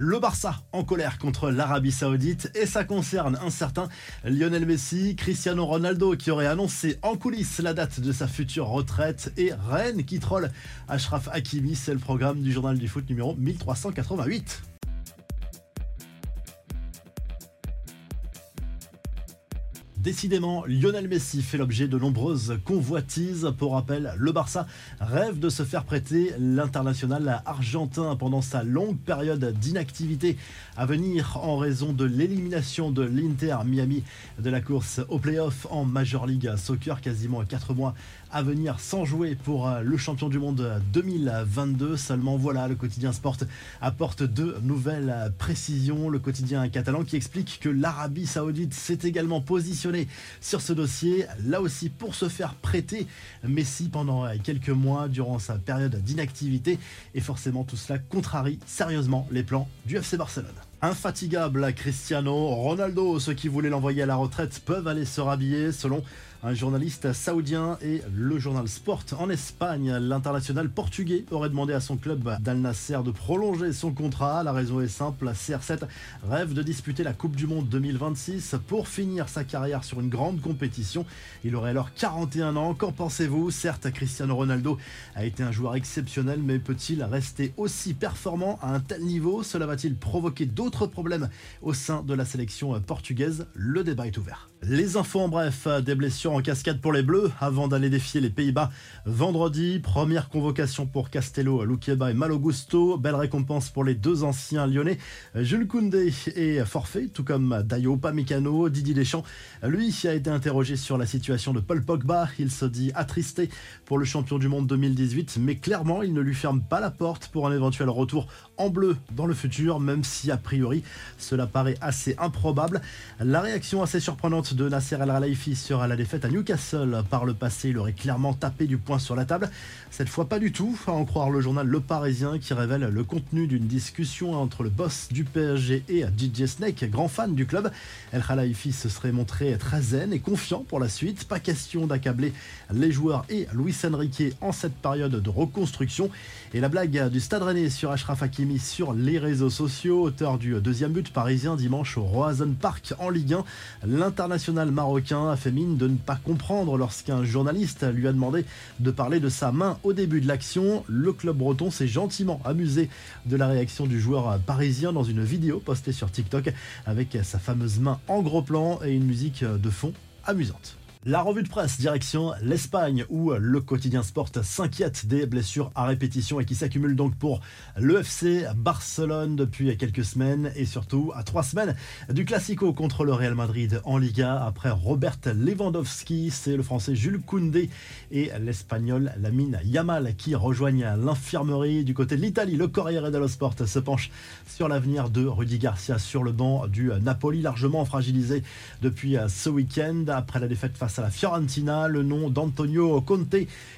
Le Barça en colère contre l'Arabie Saoudite et ça concerne un certain Lionel Messi, Cristiano Ronaldo qui aurait annoncé en coulisses la date de sa future retraite et Rennes qui troll Ashraf Hakimi, c'est le programme du journal du foot numéro 1388. Décidément, Lionel Messi fait l'objet de nombreuses convoitises. Pour rappel, le Barça rêve de se faire prêter l'international argentin pendant sa longue période d'inactivité à venir en raison de l'élimination de l'Inter Miami de la course au playoff en Major League Soccer, quasiment 4 mois à venir sans jouer pour le champion du monde 2022. Seulement voilà, le quotidien Sport apporte deux nouvelles précisions. Le quotidien catalan qui explique que l'Arabie Saoudite s'est également positionnée sur ce dossier, là aussi pour se faire prêter Messi pendant quelques mois durant sa période d'inactivité. Et forcément tout cela contrarie sérieusement les plans du FC Barcelone. Infatigable Cristiano Ronaldo, ceux qui voulaient l'envoyer à la retraite peuvent aller se rhabiller selon un journaliste saoudien et le journal Sport en Espagne. L'international portugais aurait demandé à son club d'Al Nasser de prolonger son contrat. La raison est simple, CR7 rêve de disputer la Coupe du Monde 2026 pour finir sa carrière sur une grande compétition. Il aurait alors 41 ans. Qu'en pensez-vous? Certes, Cristiano Ronaldo a été un joueur exceptionnel, mais peut-il rester aussi performant à un tel niveau? Cela va-t-il provoquer d'autres autre problème au sein de la sélection portugaise? Le débat est ouvert. Les infos en bref, des blessures en cascade pour les Bleus avant d'aller défier les Pays-Bas vendredi. Première convocation pour Castello, Luqueba et Malogusto. Belle récompense pour les deux anciens lyonnais. Jules Koundé est forfait, tout comme Dayo Pamecano. Didier Deschamps, lui, a été interrogé sur la situation de Paul Pogba. Il se dit attristé pour le champion du monde 2018, mais clairement, il ne lui ferme pas la porte pour un éventuel retour en bleu dans le futur, même si a priori cela paraît assez improbable. La réaction assez surprenante de Nasser El Khelaifi sur la défaite à Newcastle. Par le passé, il aurait clairement tapé du poing sur la table. Cette fois, pas du tout, à en croire le journal Le Parisien qui révèle le contenu d'une discussion entre le boss du PSG et DJ Snake, grand fan du club. El Khelaifi se serait montré très zen et confiant pour la suite. Pas question d'accabler les joueurs et Luis Enrique en cette période de reconstruction. Et la blague du Stade Rennais sur Ashraf Hakimi sur les réseaux sociaux, auteur du deuxième but parisien dimanche au Roazhon Park en Ligue 1. L'international marocain a fait mine de ne comprendre lorsqu'un journaliste lui a demandé de parler de sa main au début de l'action. Le club breton s'est gentiment amusé de la réaction du joueur parisien dans une vidéo postée sur TikTok avec sa fameuse main en gros plan et une musique de fond amusante. La revue de presse direction l'Espagne où le quotidien sport s'inquiète des blessures à répétition et qui s'accumulent donc pour l'EFC Barcelone depuis quelques semaines et surtout à trois semaines du Classico contre le Real Madrid en Liga après Robert Lewandowski, c'est le français Jules Koundé et l'espagnol Lamine Yamal qui rejoignent l'infirmerie du côté de l'Italie. Le Corriere dello Sport se penche sur l'avenir de Rudy Garcia sur le banc du Napoli largement fragilisé depuis ce week-end après la défaite à la Fiorentina. Le nom d'Antonio Conte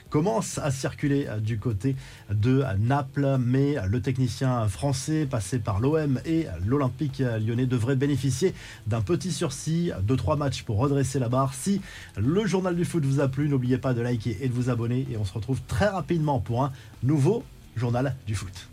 commence à circuler du côté de Naples, mais le technicien français passé par l'OM et l'Olympique lyonnais devrait bénéficier d'un petit sursis de trois matchs pour redresser la barre. Si le journal du foot vous a plu, n'oubliez pas de liker et de vous abonner et on se retrouve très rapidement pour un nouveau journal du foot.